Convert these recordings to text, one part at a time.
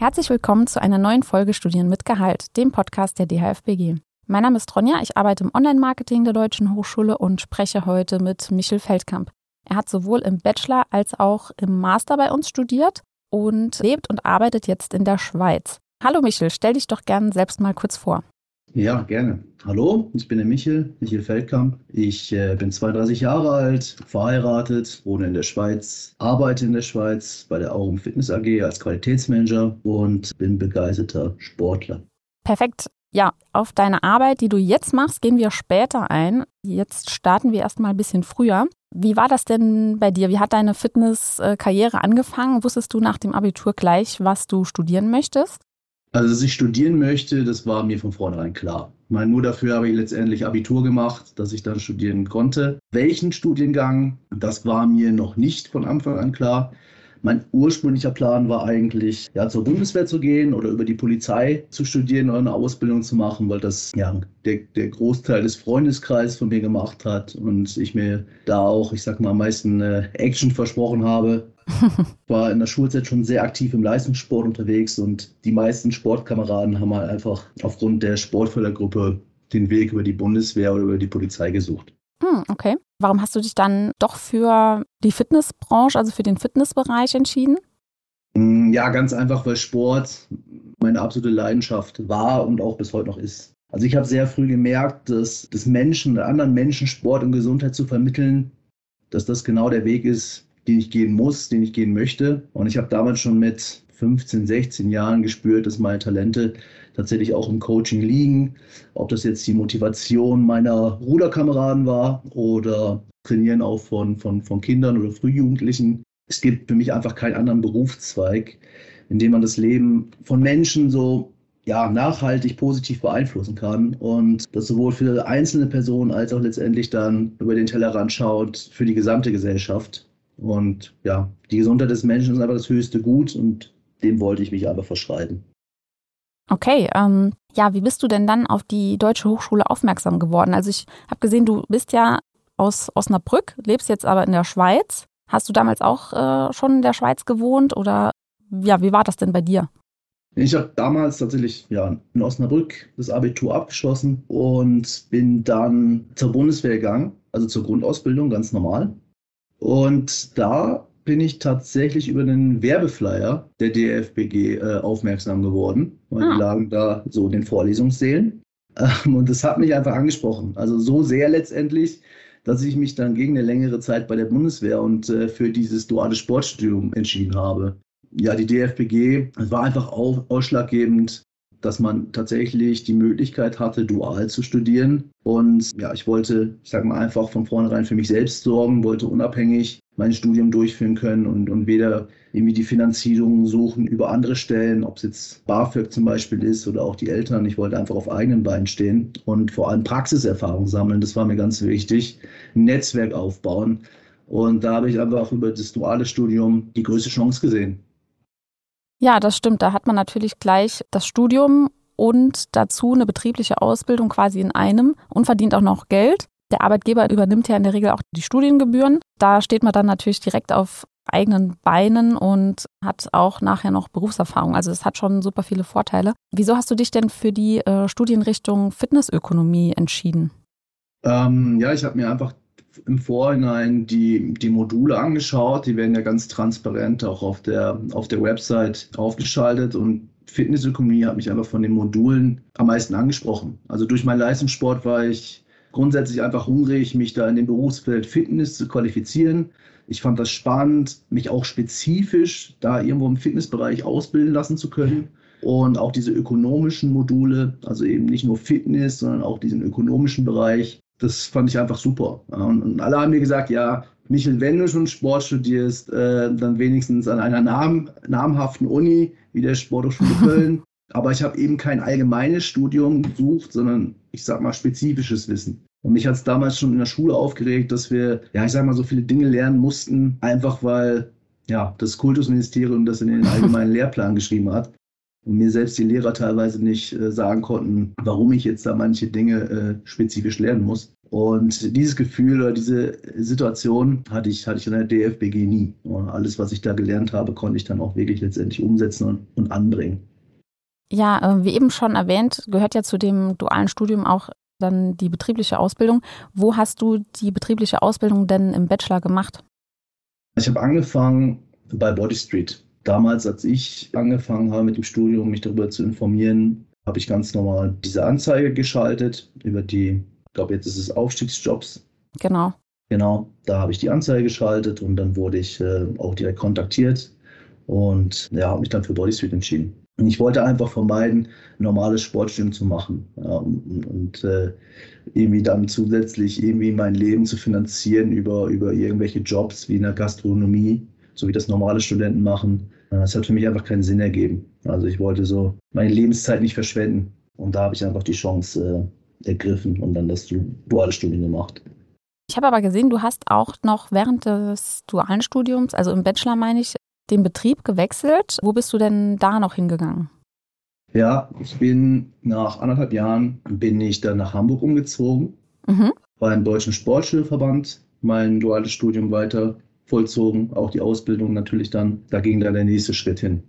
Herzlich willkommen zu einer neuen Folge Studieren mit Gehalt, dem Podcast der DHFBG. Mein Name ist Ronja, ich arbeite im Online-Marketing der Deutschen Hochschule und spreche heute mit Michel Feldkamp. Er hat sowohl im Bachelor als auch im Master bei uns studiert und lebt und arbeitet jetzt in der Schweiz. Hallo Michel, stell dich doch gern selbst mal kurz vor. Ja, gerne. Hallo, ich bin der Michel, Michel Feldkamp. Ich äh, bin 32 Jahre alt, verheiratet, wohne in der Schweiz, arbeite in der Schweiz bei der Aurum Fitness AG als Qualitätsmanager und bin begeisterter Sportler. Perfekt. Ja, auf deine Arbeit, die du jetzt machst, gehen wir später ein. Jetzt starten wir erstmal ein bisschen früher. Wie war das denn bei dir? Wie hat deine Fitnesskarriere angefangen? Wusstest du nach dem Abitur gleich, was du studieren möchtest? Also, dass ich studieren möchte, das war mir von vornherein klar. Ich meine, nur dafür habe ich letztendlich Abitur gemacht, dass ich dann studieren konnte. Welchen Studiengang, das war mir noch nicht von Anfang an klar. Mein ursprünglicher Plan war eigentlich, ja, zur Bundeswehr zu gehen oder über die Polizei zu studieren oder eine Ausbildung zu machen, weil das ja der, der Großteil des Freundeskreises von mir gemacht hat und ich mir da auch, ich sag mal, am meisten äh, Action versprochen habe. war in der Schulzeit schon sehr aktiv im Leistungssport unterwegs und die meisten Sportkameraden haben halt einfach aufgrund der Sportfördergruppe den Weg über die Bundeswehr oder über die Polizei gesucht. Hm, okay. Warum hast du dich dann doch für die Fitnessbranche, also für den Fitnessbereich entschieden? Hm, ja, ganz einfach, weil Sport meine absolute Leidenschaft war und auch bis heute noch ist. Also ich habe sehr früh gemerkt, dass das Menschen, anderen Menschen Sport und Gesundheit zu vermitteln, dass das genau der Weg ist, den ich gehen muss, den ich gehen möchte. Und ich habe damals schon mit 15, 16 Jahren gespürt, dass meine Talente tatsächlich auch im Coaching liegen. Ob das jetzt die Motivation meiner Ruderkameraden war oder Trainieren auch von, von, von Kindern oder Frühjugendlichen. Es gibt für mich einfach keinen anderen Berufszweig, in dem man das Leben von Menschen so ja, nachhaltig positiv beeinflussen kann und das sowohl für einzelne Personen als auch letztendlich dann über den Tellerrand schaut für die gesamte Gesellschaft. Und ja, die Gesundheit des Menschen ist einfach das höchste Gut und dem wollte ich mich aber verschreiben. Okay, ähm, ja, wie bist du denn dann auf die Deutsche Hochschule aufmerksam geworden? Also ich habe gesehen, du bist ja aus Osnabrück, lebst jetzt aber in der Schweiz. Hast du damals auch äh, schon in der Schweiz gewohnt oder ja, wie war das denn bei dir? Ich habe damals tatsächlich ja, in Osnabrück das Abitur abgeschlossen und bin dann zur Bundeswehr gegangen, also zur Grundausbildung, ganz normal. Und da bin ich tatsächlich über einen Werbeflyer der DFBG äh, aufmerksam geworden, weil ah. die lagen da so in den Vorlesungssälen. Ähm, und das hat mich einfach angesprochen. Also so sehr letztendlich, dass ich mich dann gegen eine längere Zeit bei der Bundeswehr und äh, für dieses duale Sportstudium entschieden habe. Ja, die DFBG war einfach ausschlaggebend dass man tatsächlich die Möglichkeit hatte, dual zu studieren. Und ja, ich wollte, ich sage mal einfach von vornherein für mich selbst sorgen, wollte unabhängig mein Studium durchführen können und, und weder irgendwie die Finanzierung suchen über andere Stellen, ob es jetzt BAföG zum Beispiel ist oder auch die Eltern. Ich wollte einfach auf eigenen Beinen stehen und vor allem Praxiserfahrung sammeln. Das war mir ganz wichtig. Ein Netzwerk aufbauen. Und da habe ich einfach über das duale Studium die größte Chance gesehen. Ja, das stimmt. Da hat man natürlich gleich das Studium und dazu eine betriebliche Ausbildung quasi in einem und verdient auch noch Geld. Der Arbeitgeber übernimmt ja in der Regel auch die Studiengebühren. Da steht man dann natürlich direkt auf eigenen Beinen und hat auch nachher noch Berufserfahrung. Also es hat schon super viele Vorteile. Wieso hast du dich denn für die äh, Studienrichtung Fitnessökonomie entschieden? Ähm, ja, ich habe mir einfach im Vorhinein die, die Module angeschaut. Die werden ja ganz transparent auch auf der, auf der Website aufgeschaltet und Fitnessökonomie hat mich einfach von den Modulen am meisten angesprochen. Also durch meinen Leistungssport war ich grundsätzlich einfach hungrig, mich da in dem Berufsfeld Fitness zu qualifizieren. Ich fand das spannend, mich auch spezifisch da irgendwo im Fitnessbereich ausbilden lassen zu können. Und auch diese ökonomischen Module, also eben nicht nur Fitness, sondern auch diesen ökonomischen Bereich, das fand ich einfach super. Und, alle haben mir gesagt, ja, Michel, wenn du schon Sport studierst, äh, dann wenigstens an einer nam namhaften Uni wie der Sporthochschule Köln. Aber ich habe eben kein allgemeines Studium gesucht, sondern ich sag mal spezifisches Wissen. Und mich hat es damals schon in der Schule aufgeregt, dass wir, ja, ich sag mal, so viele Dinge lernen mussten, einfach weil ja, das Kultusministerium das in den allgemeinen Lehrplan geschrieben hat und mir selbst die Lehrer teilweise nicht äh, sagen konnten, warum ich jetzt da manche Dinge äh, spezifisch lernen muss. Und dieses Gefühl oder diese Situation hatte ich, hatte ich in der DFBG nie. Und alles, was ich da gelernt habe, konnte ich dann auch wirklich letztendlich umsetzen und, und anbringen. Ja, äh, wie eben schon erwähnt, gehört ja zu dem dualen Studium auch dann die betriebliche Ausbildung. Wo hast du die betriebliche Ausbildung denn im Bachelor gemacht? Ich habe angefangen bei Body Street. Damals, als ich angefangen habe mit dem Studium, mich darüber zu informieren, habe ich ganz normal diese Anzeige geschaltet über die ich glaube, jetzt ist es Aufstiegsjobs. Genau. Genau, da habe ich die Anzeige geschaltet und dann wurde ich äh, auch direkt kontaktiert und ja, habe mich dann für Bodysuit entschieden. Und ich wollte einfach vermeiden, ein normales Sportstudium zu machen ja, und, und äh, irgendwie dann zusätzlich irgendwie mein Leben zu finanzieren über, über irgendwelche Jobs wie in der Gastronomie, so wie das normale Studenten machen. Das hat für mich einfach keinen Sinn ergeben. Also ich wollte so meine Lebenszeit nicht verschwenden und da habe ich einfach die Chance äh, ergriffen und dann das duale Studium gemacht. Ich habe aber gesehen, du hast auch noch während des dualen Studiums, also im Bachelor meine ich, den Betrieb gewechselt. Wo bist du denn da noch hingegangen? Ja, ich bin nach anderthalb Jahren bin ich dann nach Hamburg umgezogen, mhm. beim Deutschen Sportschulverband mein duales Studium weiter vollzogen, auch die Ausbildung natürlich dann. Da ging dann der nächste Schritt hin.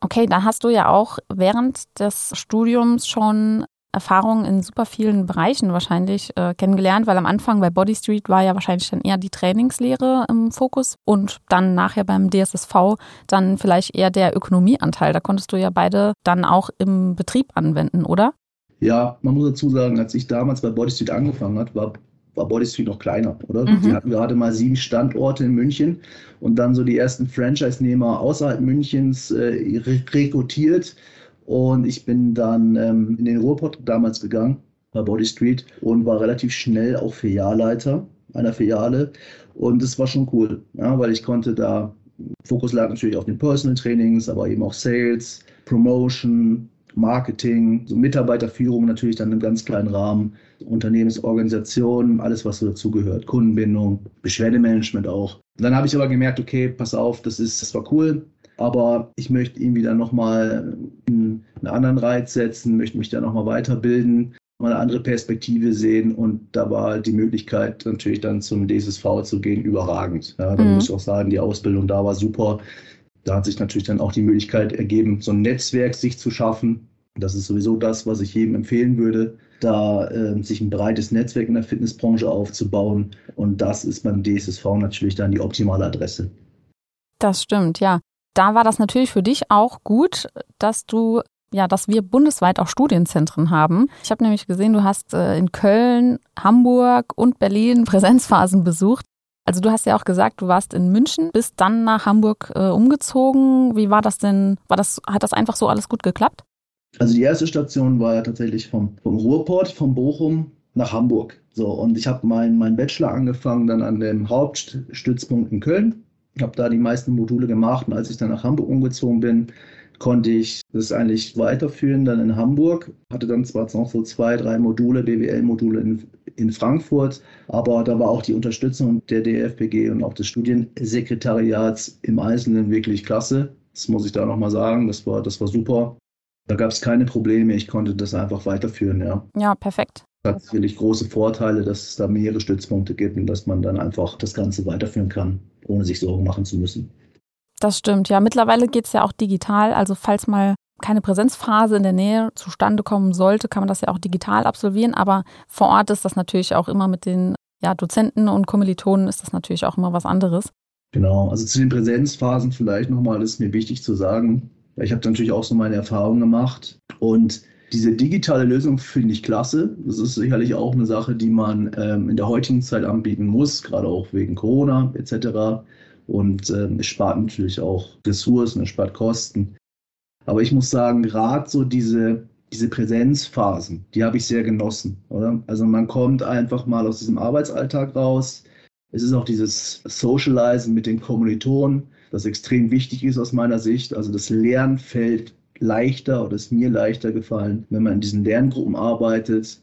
Okay, da hast du ja auch während des Studiums schon Erfahrungen in super vielen Bereichen wahrscheinlich äh, kennengelernt, weil am Anfang bei Body Street war ja wahrscheinlich dann eher die Trainingslehre im Fokus und dann nachher beim DSSV dann vielleicht eher der Ökonomieanteil. Da konntest du ja beide dann auch im Betrieb anwenden, oder? Ja, man muss dazu sagen, als ich damals bei Body Street angefangen hat, war war Body Street noch kleiner, oder? Mhm. Die hatten gerade mal sieben Standorte in München und dann so die ersten Franchise-Nehmer außerhalb Münchens äh, rekrutiert. Und ich bin dann ähm, in den Ruhrpott damals gegangen, bei Body Street, und war relativ schnell auch Filialleiter einer Filiale. Und das war schon cool, ja, weil ich konnte da, Fokus lag natürlich auf den Personal Trainings, aber eben auch Sales, Promotion, Marketing, so Mitarbeiterführung natürlich dann im ganz kleinen Rahmen, Unternehmensorganisation, alles, was so dazugehört, Kundenbindung, Beschwerdemanagement auch. Dann habe ich aber gemerkt, okay, pass auf, das ist, das war cool, aber ich möchte irgendwie dann nochmal einen anderen Reiz setzen, möchte mich dann nochmal weiterbilden, mal eine andere Perspektive sehen und da war die Möglichkeit natürlich dann zum DSSV zu gehen überragend. Ja, dann mhm. muss ich auch sagen, die Ausbildung da war super. Da hat sich natürlich dann auch die Möglichkeit ergeben, so ein Netzwerk sich zu schaffen. Das ist sowieso das, was ich jedem empfehlen würde, da äh, sich ein breites Netzwerk in der Fitnessbranche aufzubauen. Und das ist beim DSSV natürlich dann die optimale Adresse. Das stimmt, ja da war das natürlich für dich auch gut, dass du ja, dass wir bundesweit auch Studienzentren haben. Ich habe nämlich gesehen, du hast äh, in Köln, Hamburg und Berlin Präsenzphasen besucht. Also du hast ja auch gesagt, du warst in München, bist dann nach Hamburg äh, umgezogen. Wie war das denn? War das, hat das einfach so alles gut geklappt? Also die erste Station war ja tatsächlich vom, vom Ruhrport, von Bochum nach Hamburg. So, und ich habe meinen mein Bachelor angefangen dann an dem Hauptstützpunkt in Köln habe da die meisten Module gemacht und als ich dann nach Hamburg umgezogen bin, konnte ich das eigentlich weiterführen dann in Hamburg. Hatte dann zwar noch so zwei, drei Module, BWL-Module in, in Frankfurt, aber da war auch die Unterstützung der DFPG und auch des Studiensekretariats im Einzelnen wirklich klasse. Das muss ich da nochmal sagen. Das war, das war super. Da gab es keine Probleme. Ich konnte das einfach weiterführen, ja. Ja, perfekt. Das hat sicherlich große Vorteile, dass es da mehrere Stützpunkte gibt und dass man dann einfach das Ganze weiterführen kann ohne sich Sorgen machen zu müssen. Das stimmt, ja. Mittlerweile geht es ja auch digital. Also falls mal keine Präsenzphase in der Nähe zustande kommen sollte, kann man das ja auch digital absolvieren. Aber vor Ort ist das natürlich auch immer mit den ja, Dozenten und Kommilitonen ist das natürlich auch immer was anderes. Genau, also zu den Präsenzphasen vielleicht nochmal, das ist mir wichtig zu sagen. Ich habe natürlich auch so meine Erfahrungen gemacht und diese digitale Lösung finde ich klasse. Das ist sicherlich auch eine Sache, die man ähm, in der heutigen Zeit anbieten muss, gerade auch wegen Corona etc. Und ähm, es spart natürlich auch Ressourcen, es spart Kosten. Aber ich muss sagen, gerade so diese, diese Präsenzphasen, die habe ich sehr genossen. Oder? Also man kommt einfach mal aus diesem Arbeitsalltag raus. Es ist auch dieses Socializen mit den Kommilitonen, das extrem wichtig ist aus meiner Sicht. Also das Lernen fällt leichter oder ist mir leichter gefallen, wenn man in diesen Lerngruppen arbeitet,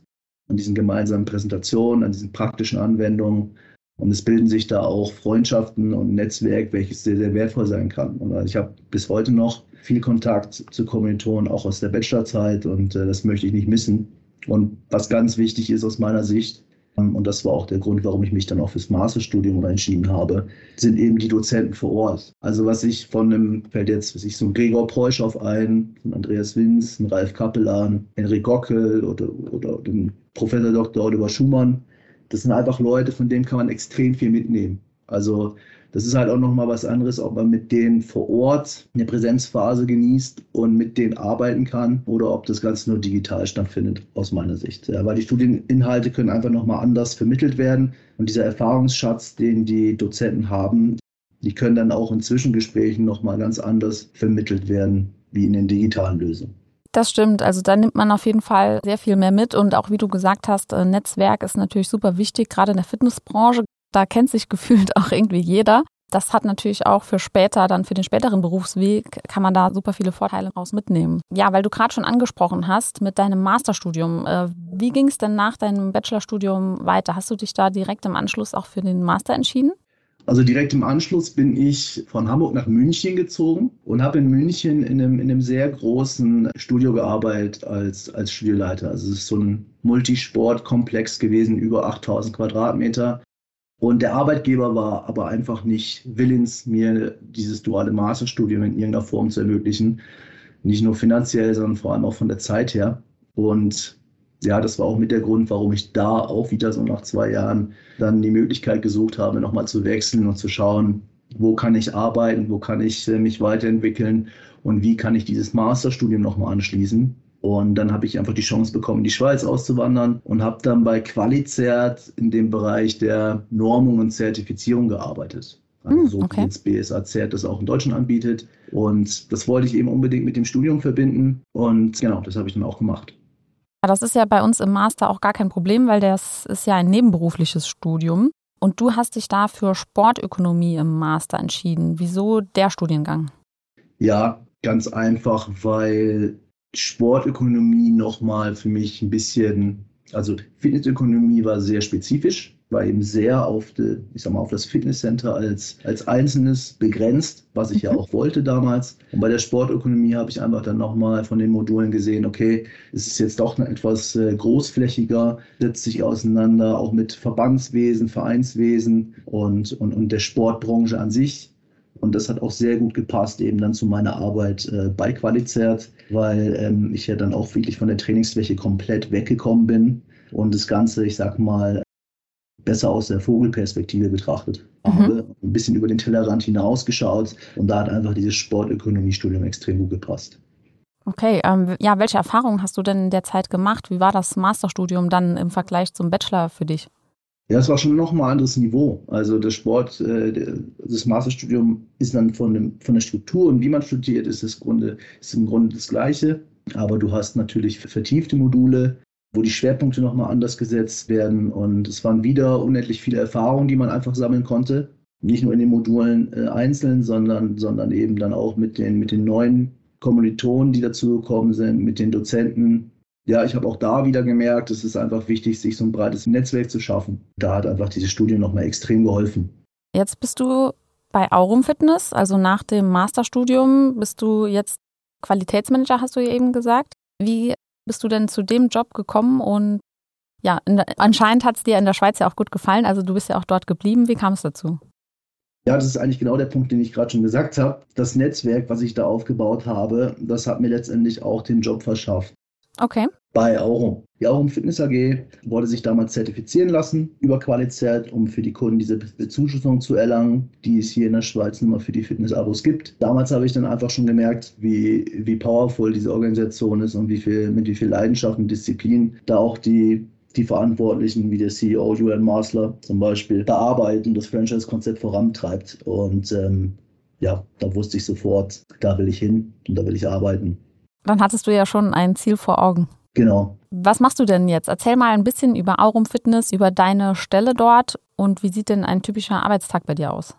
an diesen gemeinsamen Präsentationen, an diesen praktischen Anwendungen. Und es bilden sich da auch Freundschaften und Netzwerk, welches sehr, sehr wertvoll sein kann. Und ich habe bis heute noch viel Kontakt zu Kommilitonen, auch aus der Bachelorzeit, und äh, das möchte ich nicht missen. Und was ganz wichtig ist aus meiner Sicht, Ähm, und das war auch der Grund, warum ich mich dann auch fürs Masterstudium entschieden habe, sind eben die Dozenten vor Ort. Also was ich von einem, fällt jetzt, was ich so ein Gregor Preuschow ein, ein Andreas Winz, ein Ralf Kappelan, Henrik Gockel oder, oder den Professor Dr. Oliver Schumann. Das sind einfach Leute, von denen kann man extrem viel mitnehmen. Also das ist halt auch nochmal was anderes, ob man mit denen vor Ort eine Präsenzphase genießt und mit denen arbeiten kann oder ob das Ganze nur digital stattfindet, aus meiner Sicht. Ja, weil die Studieninhalte können einfach nochmal anders vermittelt werden und dieser Erfahrungsschatz, den die Dozenten haben, die können dann auch in Zwischengesprächen nochmal ganz anders vermittelt werden, wie in den digitalen Lösungen. Das stimmt. Also da nimmt man auf jeden Fall sehr viel mehr mit. Und auch wie du gesagt hast, äh, Netzwerk ist natürlich super wichtig, gerade in der Fitnessbranche. Da kennt sich gefühlt auch irgendwie jeder. Das hat natürlich auch für später, dann für den späteren Berufsweg, kann man da super viele Vorteile raus mitnehmen. Ja, weil du gerade schon angesprochen hast mit deinem Masterstudium. Äh, wie ging es denn nach deinem Bachelorstudium weiter? Hast du dich da direkt im Anschluss auch für den Master entschieden? Also direkt im Anschluss bin ich von Hamburg nach München gezogen und habe in München in einem, in einem sehr großen Studio gearbeitet als, als Studioleiter. Also es ist so ein Multisportkomplex gewesen, über 8000 Quadratmeter. Und der Arbeitgeber war aber einfach nicht willens, mir dieses duale Masterstudium in irgendeiner Form zu ermöglichen. Nicht nur finanziell, sondern vor allem auch von der Zeit her. Und ja, das war auch mit der Grund, warum ich da auch wieder so nach zwei Jahren dann die Möglichkeit gesucht habe, nochmal zu wechseln und zu schauen, wo kann ich arbeiten, wo kann ich äh, mich weiterentwickeln und wie kann ich dieses Masterstudium nochmal anschließen. Und dann habe ich einfach die Chance bekommen, in die Schweiz auszuwandern und habe dann bei Qualizert in dem Bereich der Normung und Zertifizierung gearbeitet. Also hm, so okay. wie jetzt BSAZ das auch in Deutschland anbietet. Und das wollte ich eben unbedingt mit dem Studium verbinden. Und genau, das habe ich dann auch gemacht. Das ist ja bei uns im Master auch gar kein Problem, weil das ist ja ein nebenberufliches Studium. Und du hast dich da für Sportökonomie im Master entschieden. Wieso der Studiengang? Ja, ganz einfach, weil Sportökonomie nochmal für mich ein bisschen, also Fitnessökonomie war sehr spezifisch, war eben sehr auf, die, ich sag mal, auf das Fitnesscenter als, als Einzelnes begrenzt, was ich mhm. ja auch wollte damals. Und bei der Sportökonomie habe ich einfach dann nochmal von den Modulen gesehen, okay, es ist jetzt doch etwas äh, großflächiger, setzt sich auseinander, auch mit Verbandswesen, Vereinswesen und, und, und der Sportbranche an sich. Und das hat auch sehr gut gepasst eben dann zu meiner Arbeit äh, bei Qualizert, weil ähm, ich ja dann auch wirklich von der Trainingsfläche komplett weggekommen bin und das Ganze, ich sag mal, besser aus der Vogelperspektive betrachtet mhm. habe, ein bisschen über den Tellerrand hinausgeschaut und da hat einfach dieses Sportökonomiestudium extrem gut gepasst. Okay, ähm, ja, welche Erfahrungen hast du denn in der Zeit gemacht? Wie war das Masterstudium dann im Vergleich zum Bachelor für dich? Ja, es war schon nochmal ein anderes Niveau. Also der Sport, äh, das Masterstudium ist dann von, dem, von der Struktur und wie man studiert, ist, das Grunde, ist im Grunde das Gleiche. Aber du hast natürlich vertiefte Module, wo die Schwerpunkte nochmal anders gesetzt werden. Und es waren wieder unendlich viele Erfahrungen, die man einfach sammeln konnte. Nicht nur in den Modulen äh, einzeln, sondern, sondern eben dann auch mit den, mit den neuen Kommilitonen, die dazugekommen sind, mit den Dozenten, ja, ich habe auch da wieder gemerkt, es ist einfach wichtig, sich so ein breites Netzwerk zu schaffen. Da hat einfach dieses Studium nochmal extrem geholfen. Jetzt bist du bei Aurum Fitness, also nach dem Masterstudium bist du jetzt Qualitätsmanager, hast du ja eben gesagt. Wie bist du denn zu dem Job gekommen und ja, der, anscheinend hat es dir in der Schweiz ja auch gut gefallen, also du bist ja auch dort geblieben. Wie kam es dazu? Ja, das ist eigentlich genau der Punkt, den ich gerade schon gesagt habe. Das Netzwerk, was ich da aufgebaut habe, das hat mir letztendlich auch den Job verschafft. Okay. Bei Aurum. Die Aurum Fitness AG wollte sich damals zertifizieren lassen über Qualizert, um für die Kunden diese Bezuschussung zu erlangen, die es hier in der Schweiz mal für die Fitness-Abos gibt. Damals habe ich dann einfach schon gemerkt, wie, wie powerful diese Organisation ist und wie viel, mit wie viel Leidenschaft und Disziplin da auch die die Verantwortlichen wie der CEO Julian Marsler zum Beispiel da arbeiten, das Franchise-Konzept vorantreibt. Und ähm, ja, da wusste ich sofort, da will ich hin und da will ich arbeiten. Dann hattest du ja schon ein Ziel vor Augen. Genau. Was machst du denn jetzt? Erzähl mal ein bisschen über Aurum Fitness, über deine Stelle dort und wie sieht denn ein typischer Arbeitstag bei dir aus?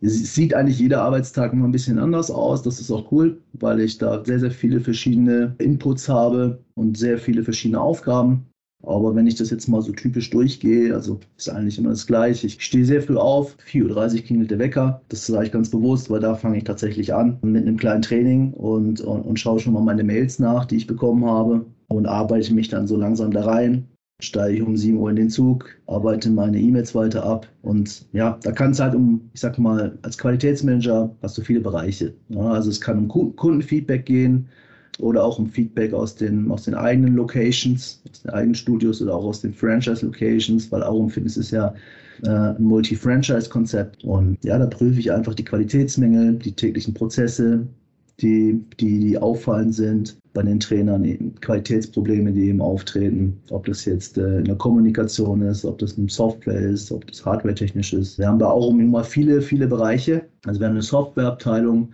Es sieht eigentlich jeder Arbeitstag immer ein bisschen anders aus. Das ist auch cool, weil ich da sehr, sehr viele verschiedene Inputs habe und sehr viele verschiedene Aufgaben. Aber wenn ich das jetzt mal so typisch durchgehe, also ist eigentlich immer das Gleiche. Ich stehe sehr früh auf, 4.30 Uhr klingelt der Wecker. Das sage ich ganz bewusst, weil da fange ich tatsächlich an mit einem kleinen Training und, und, und schaue schon mal meine Mails nach, die ich bekommen habe und arbeite mich dann so langsam da rein. steige ich um 7 Uhr in den Zug, arbeite meine E-Mails weiter ab und ja, da kann es halt um, ich sag mal, als Qualitätsmanager hast du viele Bereiche. Ja, also es kann um Kundenfeedback gehen oder auch um Feedback aus den, aus den eigenen Locations, aus den eigenen Studios oder auch aus den Franchise-Locations, weil Aurum Fitness ist ja äh, ein Multi-Franchise-Konzept und ja, da prüfe ich einfach die Qualitätsmängel, die täglichen Prozesse, die, die, die auffallend sind bei den Trainern, Qualitätsprobleme, die eben auftreten, ob das jetzt äh, in der Kommunikation ist, ob das in Software ist, ob das hardware-technisch ist. Wir haben da auch immer viele, viele Bereiche. Also wir haben eine Softwareabteilung,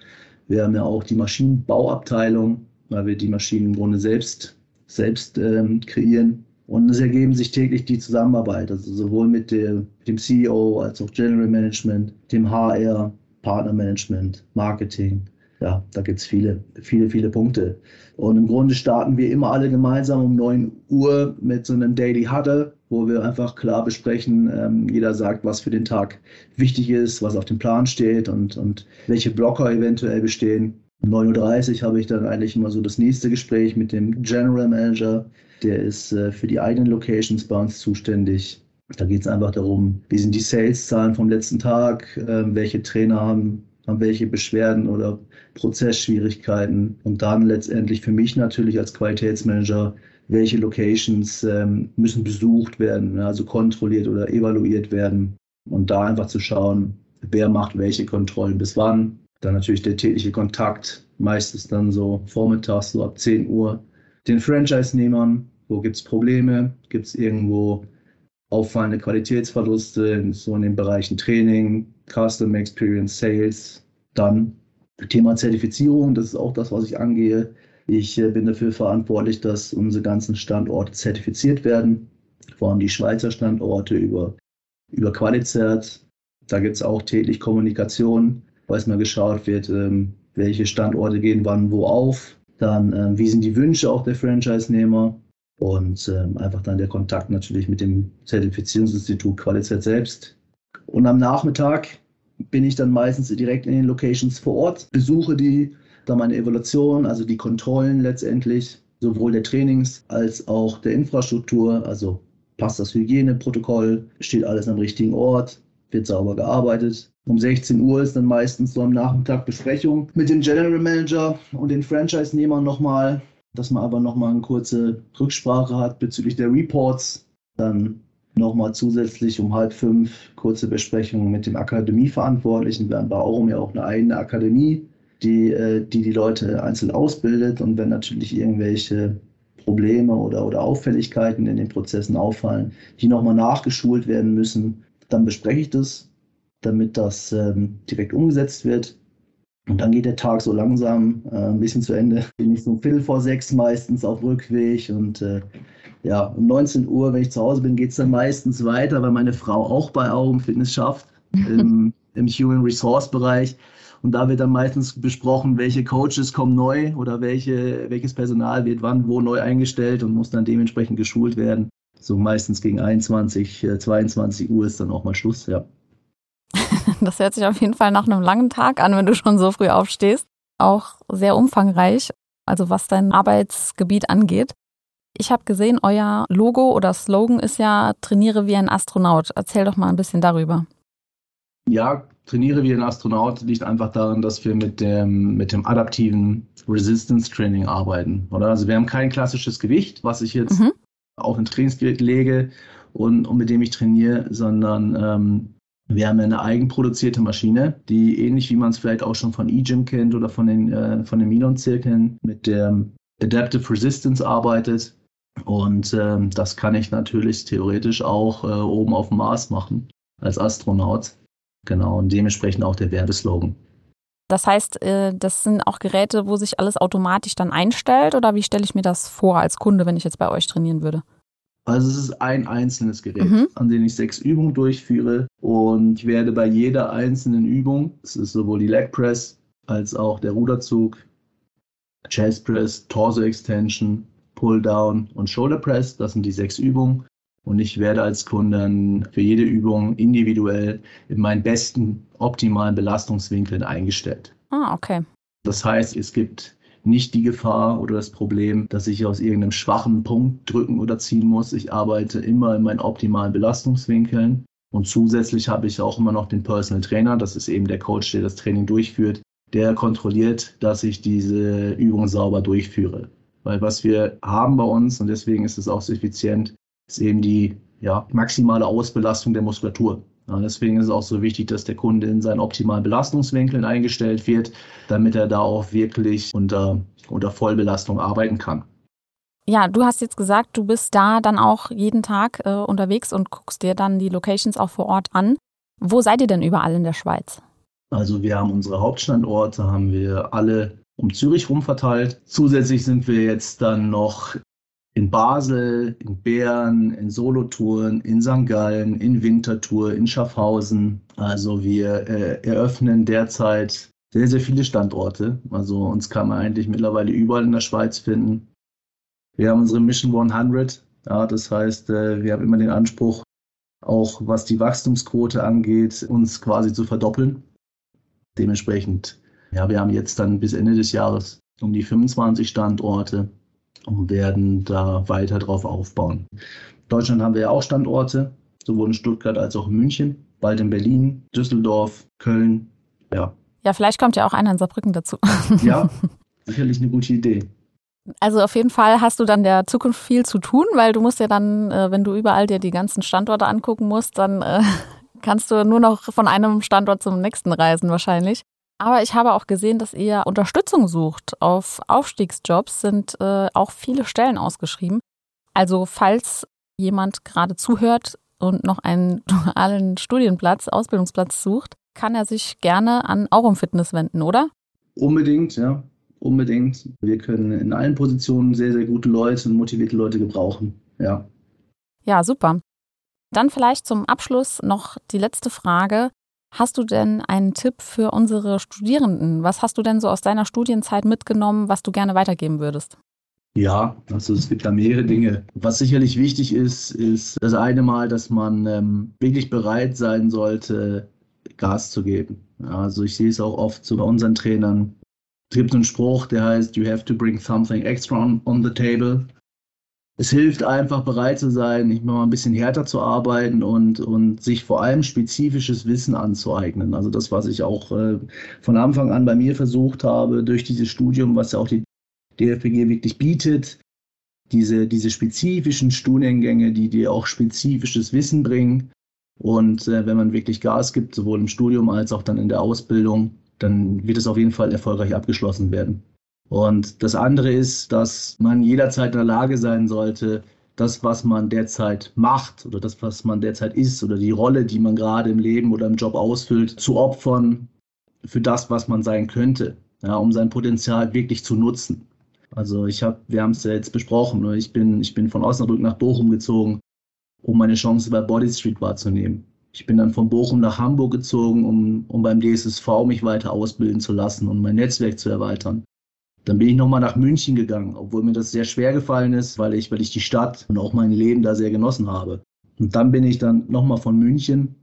wir haben ja auch die Maschinenbauabteilung, weil wir die Maschinen im Grunde selbst, selbst ähm, kreieren. Und es ergeben sich täglich die Zusammenarbeit, also sowohl mit, der, dem CEO als auch General Management, dem HR, Partnermanagement, Marketing, ja, da gibt es viele, viele, viele Punkte. Und im Grunde starten wir immer alle gemeinsam um 9 Uhr mit so einem Daily Huddle, wo wir einfach klar besprechen, ähm, jeder sagt, was für den Tag wichtig ist, was auf dem Plan steht und, und welche Blocker eventuell bestehen. Um 9.30 Uhr habe ich dann eigentlich immer so das nächste Gespräch mit dem General Manager. Der ist äh, für die eigenen Locations bei uns zuständig. Da geht es einfach darum, wie sind die Sales-Zahlen vom letzten Tag, äh, welche Trainer haben haben welche Beschwerden oder Prozessschwierigkeiten und dann letztendlich für mich natürlich als Qualitätsmanager, welche Locations ähm, müssen besucht werden, also kontrolliert oder evaluiert werden und da einfach zu schauen, wer macht welche Kontrollen bis wann. Dann natürlich der tägliche Kontakt, meistens dann so vormittags, so ab 10 Uhr, den Franchise-Nehmern, wo gibt es Probleme, gibt es irgendwo auffallende Qualitätsverluste, so in den Bereichen Training, Customer Experience, Sales. Dann Thema Zertifizierung, das ist auch das, was ich angehe. Ich äh, bin dafür verantwortlich, dass unsere ganzen Standorte zertifiziert werden, vor allem die Schweizer Standorte über, über Qualizert. Da gibt es auch täglich Kommunikation, weil es mal geschaut wird, ähm, welche Standorte gehen wann wo auf. Dann, ähm, wie sind die Wünsche auch der Franchise-Nehmer und ähm, einfach dann der Kontakt natürlich mit dem Zertifizierungsinstitut Qualität selbst. Und am Nachmittag bin ich dann meistens direkt in den Locations vor Ort, besuche die, da meine Evaluation, also die Kontrollen letztendlich, sowohl der Trainings als auch der Infrastruktur, also passt das Hygieneprotokoll, steht alles am richtigen Ort, wird sauber gearbeitet. Um 16 Uhr ist dann meistens so am Nachmittag Besprechung mit dem General Manager und den Franchise-Nehmern nochmal, dass man aber nochmal eine kurze Rücksprache hat bezüglich der Reports. Dann nochmal zusätzlich um halb fünf kurze Besprechungen mit dem Akademieverantwortlichen. Wir haben bei Aurum ja auch eine eigene Akademie, die, äh, die die Leute einzeln ausbildet. Und wenn natürlich irgendwelche Probleme oder, oder Auffälligkeiten in den Prozessen auffallen, die nochmal nachgeschult werden müssen, dann bespreche ich das, damit das ähm, direkt umgesetzt wird. Und dann geht der Tag so langsam äh, ein bisschen zu Ende. Bin ich so Viertel vor sechs meistens auf Rückweg und äh, ja, um 19 Uhr, wenn ich zu Hause bin, geht es dann meistens weiter, weil meine Frau auch bei Aurum Fitness schafft, im, im Human Resource Bereich. Und da wird dann meistens besprochen, welche Coaches kommen neu oder welche, welches Personal wird wann wo neu eingestellt und muss dann dementsprechend geschult werden. So meistens gegen 21, 22 äh, Uhr ist dann auch mal Schluss, ja. Das hört sich auf jeden Fall nach einem langen Tag an, wenn du schon so früh aufstehst. Auch sehr umfangreich, also was dein Arbeitsgebiet angeht. Ich habe gesehen, euer Logo oder Slogan ist ja Trainiere wie ein Astronaut. Erzähl doch mal ein bisschen darüber. Ja, Trainiere wie ein Astronaut liegt einfach daran, dass wir mit dem, mit dem adaptiven Resistance Training arbeiten. Oder? Also wir haben kein klassisches Gewicht, was ich jetzt mhm. Auf ein Trainingsgerät lege und, und mit dem ich trainiere, sondern ähm, wir haben eine eigenproduzierte Maschine, die ähnlich wie man es vielleicht auch schon von eGym kennt oder von den, äh, von den Milon-Zirkeln mit der Adaptive Resistance arbeitet. Und ähm, das kann ich natürlich theoretisch auch äh, oben auf dem Mars machen als Astronaut. Genau, und dementsprechend auch der Werbeslogan. Das heißt, äh, das sind auch Geräte, wo sich alles automatisch dann einstellt oder wie stelle ich mir das vor als Kunde, wenn ich jetzt bei euch trainieren würde? Also es ist ein einzelnes Gerät, mhm. an dem ich sechs Übungen durchführe und ich werde bei jeder einzelnen Übung, es ist sowohl die Leg Press als auch der Ruderzug, Chest Press, Torso Extension, Pull Down und Shoulder Press. Das sind die sechs Übungen. Und ich werde als Kunde für jede Übung individuell in meinen besten optimalen Belastungswinkeln eingestellt. Ah, okay. Das heißt, es gibt nicht die Gefahr oder das Problem, dass ich aus irgendeinem schwachen Punkt drücken oder ziehen muss. Ich arbeite immer in meinen optimalen Belastungswinkeln. Und zusätzlich habe ich auch immer noch den Personal Trainer, das ist eben der Coach, der das Training durchführt, der kontrolliert, dass ich diese Übung sauber durchführe. Weil was wir haben bei uns, und deswegen ist es auch so effizient, ist eben die ja, maximale Ausbelastung der Muskulatur. Ja, deswegen ist es auch so wichtig, dass der Kunde in seinen optimalen Belastungswinkeln eingestellt wird, damit er da auch wirklich unter, unter Vollbelastung arbeiten kann. Ja, du hast jetzt gesagt, du bist da dann auch jeden Tag äh, unterwegs und guckst dir dann die Locations auch vor Ort an. Wo seid ihr denn überall in der Schweiz? Also wir haben unsere Hauptstandorte, haben wir alle um Zürich rum verteilt. Zusätzlich sind wir jetzt dann noch in Basel, in Bern, in Solothurn, in St. Gallen, in Winterthur, in Schaffhausen. Also wir äh, eröffnen derzeit sehr, sehr viele Standorte. Also uns kann man eigentlich mittlerweile überall in der Schweiz finden. Wir haben unsere Mission 100. Ja, das heißt, äh, wir haben immer den Anspruch, auch was die Wachstumsquote angeht, uns quasi zu verdoppeln. Dementsprechend, ja, wir haben jetzt dann bis Ende des Jahres um die 25 Standorte und werden da weiter drauf aufbauen. In Deutschland haben wir ja auch Standorte, sowohl in Stuttgart als auch in München, bald in Berlin, Düsseldorf, Köln, ja. Ja, vielleicht kommt ja auch einer in Saarbrücken dazu. Ja, sicherlich eine gute Idee. Also auf jeden Fall hast du dann der Zukunft viel zu tun, weil du musst ja dann, äh, wenn du überall dir die ganzen Standorte angucken musst, dann äh, kannst du nur noch von einem Standort zum nächsten reisen wahrscheinlich. Aber ich habe auch gesehen, dass ihr Unterstützung sucht. Auf Aufstiegsjobs sind äh, auch viele Stellen ausgeschrieben. Also falls jemand gerade zuhört und noch einen dualen Studienplatz, Ausbildungsplatz sucht, kann er sich gerne an Aurum Fitness wenden, oder? Unbedingt, ja. Unbedingt. Wir können in allen Positionen sehr, sehr gute Leute und motivierte Leute gebrauchen. Ja. Ja, super. Dann vielleicht zum Abschluss noch die letzte Frage. Hast du denn einen Tipp für unsere Studierenden? Was hast du denn so aus deiner Studienzeit mitgenommen, was du gerne weitergeben würdest? Ja, also es gibt da mehrere Dinge. Was sicherlich wichtig ist, ist das eine Mal, dass man ähm, wirklich bereit sein sollte, Gas zu geben. Also ich sehe es auch oft so bei unseren Trainern. Es gibt einen Spruch, der heißt, you have to bring something extra on, on the table es hilft einfach bereit zu sein, nicht mal ein bisschen härter zu arbeiten und, und sich vor allem spezifisches Wissen anzueignen. Also das, was ich auch äh, von Anfang an bei mir versucht habe, durch dieses Studium, was ja auch die DFPG wirklich bietet, diese, diese spezifischen Studiengänge, die dir auch spezifisches Wissen bringen. Und äh, wenn man wirklich Gas gibt, sowohl im Studium als auch dann in der Ausbildung, dann wird es auf jeden Fall erfolgreich abgeschlossen werden. Und das andere ist, dass man jederzeit in der Lage sein sollte, das, was man derzeit macht oder das, was man derzeit ist oder die Rolle, die man gerade im Leben oder im Job ausfüllt, zu opfern für das, was man sein könnte, ja, um sein Potenzial wirklich zu nutzen. Also ich habe, wir haben es ja jetzt besprochen, ne, ich bin, ich bin von Osnabrück nach Bochum gezogen, um meine Chance bei Body Street wahrzunehmen. Ich bin dann von Bochum nach Hamburg gezogen, um, um beim DSSV mich weiter ausbilden zu lassen und mein Netzwerk zu erweitern. Dann bin ich nochmal nach München gegangen, obwohl mir das sehr schwer gefallen ist, weil ich, weil ich die Stadt und auch mein Leben da sehr genossen habe. Und dann bin ich dann nochmal von München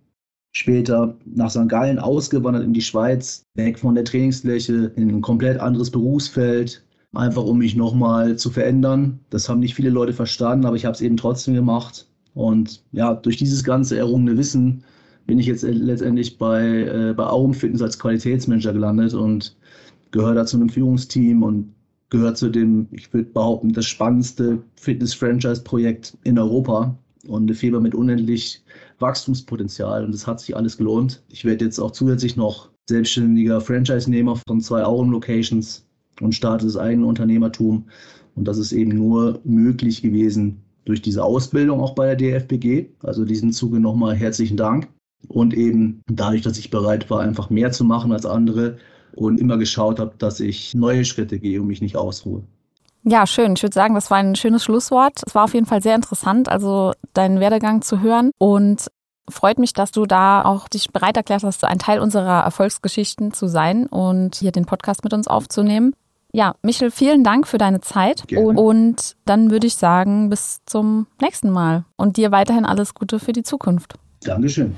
später nach St. Gallen ausgewandert in die Schweiz, weg von der Trainingsfläche in ein komplett anderes Berufsfeld, einfach um mich nochmal zu verändern. Das haben nicht viele Leute verstanden, aber ich habe es eben trotzdem gemacht. Und ja, durch dieses ganze errungene Wissen bin ich jetzt letztendlich bei, äh, bei Aurum als Qualitätsmanager gelandet und gehört da zu einem Führungsteam und gehört zu dem, ich würde behaupten, das spannendste Fitness-Franchise-Projekt in Europa und eine Firma mit unendlich Wachstumspotenzial und das hat sich alles gelohnt. Ich werde jetzt auch zusätzlich noch selbstständiger Franchise-Nehmer von zwei Auren-Locations und starte das eigene Unternehmertum und das ist eben nur möglich gewesen durch diese Ausbildung auch bei der DFBG. Also diesen Zuge nochmal herzlichen Dank und eben dadurch, dass ich bereit war, einfach mehr zu machen als andere und immer geschaut habe, dass ich neue Schritte gehe und mich nicht ausruhe. Ja, schön. Ich würde sagen, das war ein schönes Schlusswort. Es war auf jeden Fall sehr interessant, also deinen Werdegang zu hören und freut mich, dass du da auch dich bereit erklärt hast, ein Teil unserer Erfolgsgeschichten zu sein und hier den Podcast mit uns aufzunehmen. Ja, Michel, vielen Dank für deine Zeit. Gerne. Und dann würde ich sagen, bis zum nächsten Mal und dir weiterhin alles Gute für die Zukunft. Dankeschön.